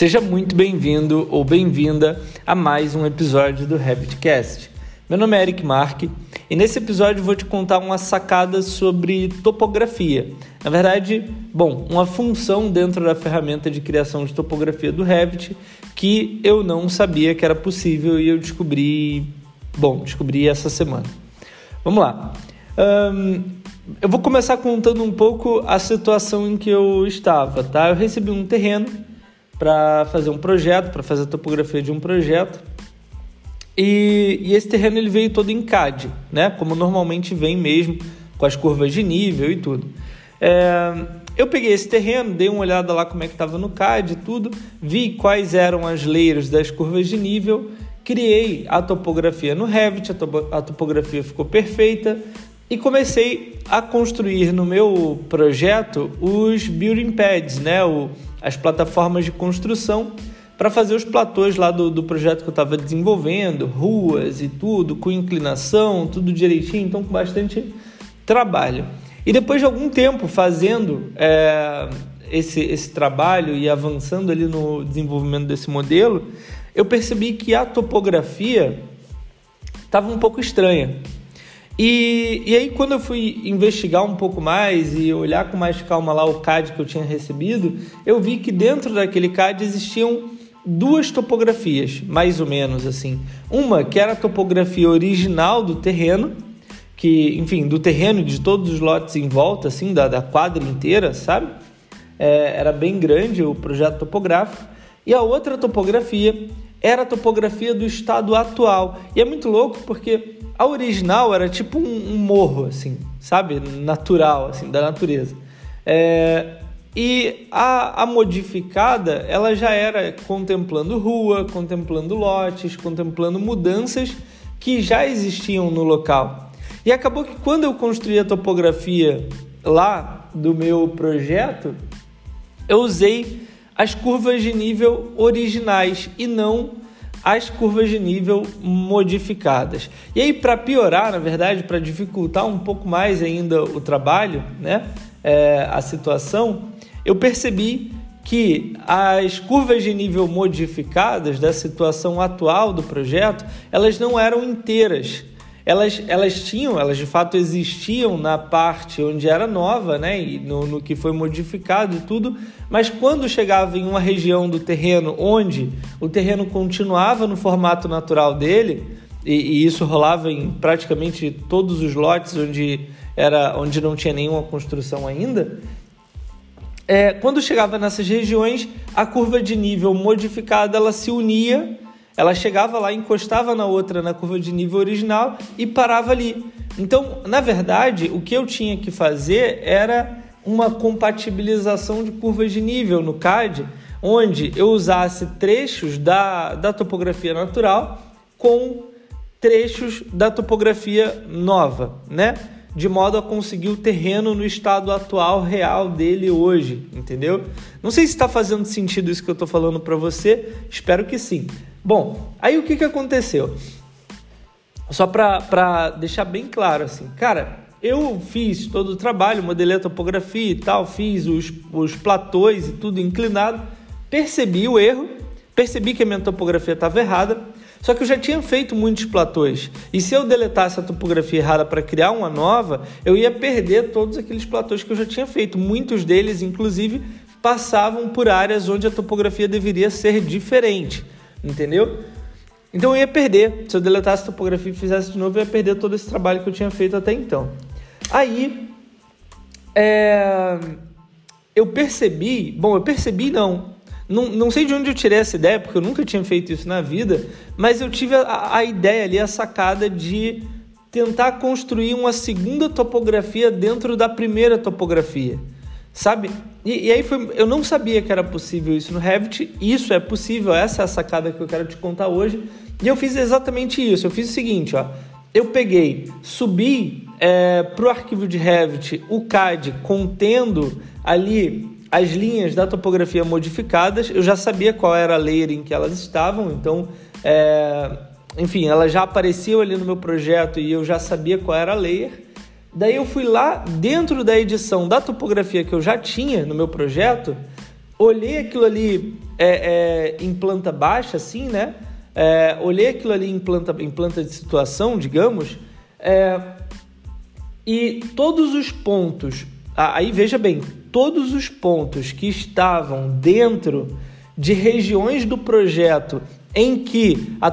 Seja muito bem-vindo ou bem-vinda a mais um episódio do Revitcast. Meu nome é Eric Mark e nesse episódio vou te contar uma sacada sobre topografia. Na verdade, bom, uma função dentro da ferramenta de criação de topografia do Revit que eu não sabia que era possível e eu descobri, bom, descobri essa semana. Vamos lá. Um, eu vou começar contando um pouco a situação em que eu estava, tá? Eu recebi um terreno para fazer um projeto, para fazer a topografia de um projeto. E, e, esse terreno ele veio todo em CAD, né? Como normalmente vem mesmo, com as curvas de nível e tudo. É, eu peguei esse terreno, dei uma olhada lá como é que estava no CAD e tudo, vi quais eram as layers das curvas de nível, criei a topografia no Revit, a, topo, a topografia ficou perfeita e comecei a construir no meu projeto os building pads, né? O, as plataformas de construção para fazer os platôs lá do, do projeto que eu estava desenvolvendo, ruas e tudo, com inclinação, tudo direitinho, então com bastante trabalho. E depois de algum tempo fazendo é, esse, esse trabalho e avançando ali no desenvolvimento desse modelo, eu percebi que a topografia estava um pouco estranha. E, e aí, quando eu fui investigar um pouco mais e olhar com mais calma lá o CAD que eu tinha recebido, eu vi que dentro daquele CAD existiam duas topografias, mais ou menos assim. Uma que era a topografia original do terreno, que, enfim, do terreno de todos os lotes em volta, assim, da, da quadra inteira, sabe? É, era bem grande o projeto topográfico. E a outra topografia era a topografia do estado atual. E é muito louco porque a original era tipo um, um morro, assim, sabe? Natural, assim, da natureza. É, e a, a, modificada, ela já era contemplando rua, contemplando lotes, contemplando mudanças que já existiam no local. E acabou que quando eu construí a topografia lá do meu projeto, eu usei as curvas de nível originais e não as curvas de nível modificadas. E aí, para piorar, na verdade, para dificultar um pouco mais ainda o trabalho, né, é, a situação, eu percebi que as curvas de nível modificadas da situação atual do projeto, elas não eram inteiras elas, elas tinham, elas de fato existiam na parte onde era nova, né, e no, no que foi modificado e tudo, mas quando chegava em uma região do terreno onde o terreno continuava no formato natural dele, e, e isso rolava em praticamente todos os lotes onde, era, onde não tinha nenhuma construção ainda, é, quando chegava nessas regiões, a curva de nível modificada ela se unia ela chegava lá, encostava na outra na curva de nível original e parava ali. Então, na verdade, o que eu tinha que fazer era uma compatibilização de curvas de nível no CAD, onde eu usasse trechos da, da topografia natural com trechos da topografia nova, né? De modo a conseguir o terreno no estado atual real dele hoje, entendeu? Não sei se está fazendo sentido isso que eu estou falando para você, espero que sim. Bom, aí o que, que aconteceu? Só para deixar bem claro assim, cara, eu fiz todo o trabalho, modelei a topografia e tal, fiz os, os platôs e tudo inclinado, percebi o erro, percebi que a minha topografia estava errada, só que eu já tinha feito muitos platôs. E se eu deletasse a topografia errada para criar uma nova, eu ia perder todos aqueles platôs que eu já tinha feito. Muitos deles, inclusive, passavam por áreas onde a topografia deveria ser diferente entendeu? Então eu ia perder. Se eu deletasse a topografia e fizesse de novo, eu ia perder todo esse trabalho que eu tinha feito até então. Aí, é, eu percebi, bom, eu percebi não, não, não sei de onde eu tirei essa ideia, porque eu nunca tinha feito isso na vida, mas eu tive a, a ideia ali, a sacada de tentar construir uma segunda topografia dentro da primeira topografia. Sabe? E, e, aí foi, eu não sabia que era possível isso no Revit. Isso é possível, essa é a sacada que eu quero te contar hoje. E eu fiz exatamente isso. Eu fiz o seguinte, ó. Eu peguei, subi é, para o arquivo de Revit o CAD contendo ali as linhas da topografia modificadas. Eu já sabia qual era a layer em que elas estavam, então, é, enfim, elas já apareciam ali no meu projeto e eu já sabia qual era a layer. Daí eu fui lá dentro da edição da topografia que eu já tinha no meu projeto, olhei aquilo ali é, é, em planta baixa, assim, né? É, olhei aquilo ali em planta, em planta de situação, digamos, é, e todos os pontos, aí veja bem, todos os pontos que estavam dentro de regiões do projeto em que a,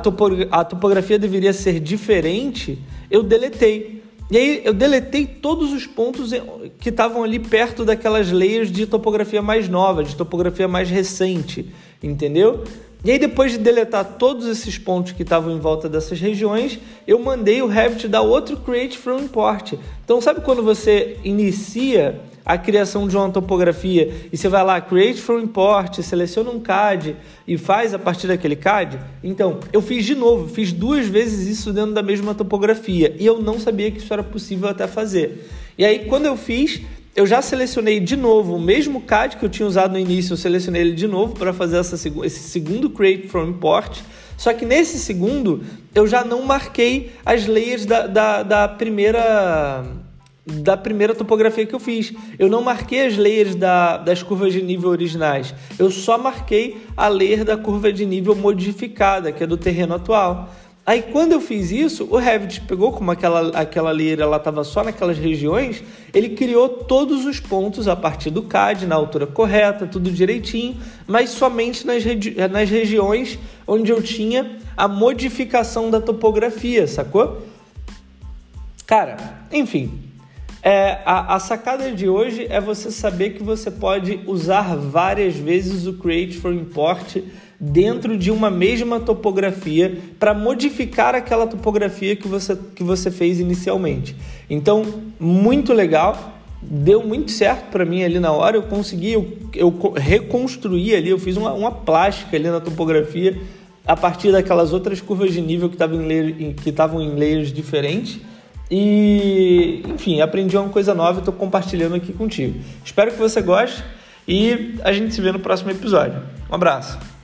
a topografia deveria ser diferente, eu deletei. E aí eu deletei todos os pontos que estavam ali perto daquelas layers de topografia mais nova, de topografia mais recente, entendeu? E aí depois de deletar todos esses pontos que estavam em volta dessas regiões, eu mandei o Revit dar outro create from import. Então sabe quando você inicia a criação de uma topografia e você vai lá, create from import, seleciona um CAD e faz a partir daquele CAD? Então, eu fiz de novo, fiz duas vezes isso dentro da mesma topografia e eu não sabia que isso era possível até fazer. E aí, quando eu fiz, eu já selecionei de novo o mesmo CAD que eu tinha usado no início, eu selecionei ele de novo para fazer essa, esse segundo create from import. Só que nesse segundo eu já não marquei as layers da, da, da primeira da primeira topografia que eu fiz. Eu não marquei as layers da, das curvas de nível originais. Eu só marquei a layer da curva de nível modificada, que é do terreno atual. Aí quando eu fiz isso, o Revit pegou como aquela, aquela layer ela estava só naquelas regiões, ele criou todos os pontos a partir do CAD, na altura correta, tudo direitinho, mas somente nas, regi nas regiões onde eu tinha a modificação da topografia, sacou? Cara, enfim, é, a, a, sacada de hoje é você saber que você pode usar várias vezes o Create for Import dentro de uma mesma topografia para modificar aquela topografia que você, que você fez inicialmente. Então, muito legal. Deu muito certo para mim ali na hora. Eu consegui, eu, eu reconstruí ali, eu fiz uma, uma plástica ali na topografia a partir daquelas outras curvas de nível que estavam em, que estavam em layers diferentes e, enfim, aprendi uma coisa nova e estou compartilhando aqui contigo. Espero que você goste e a gente se vê no próximo episódio. Um abraço.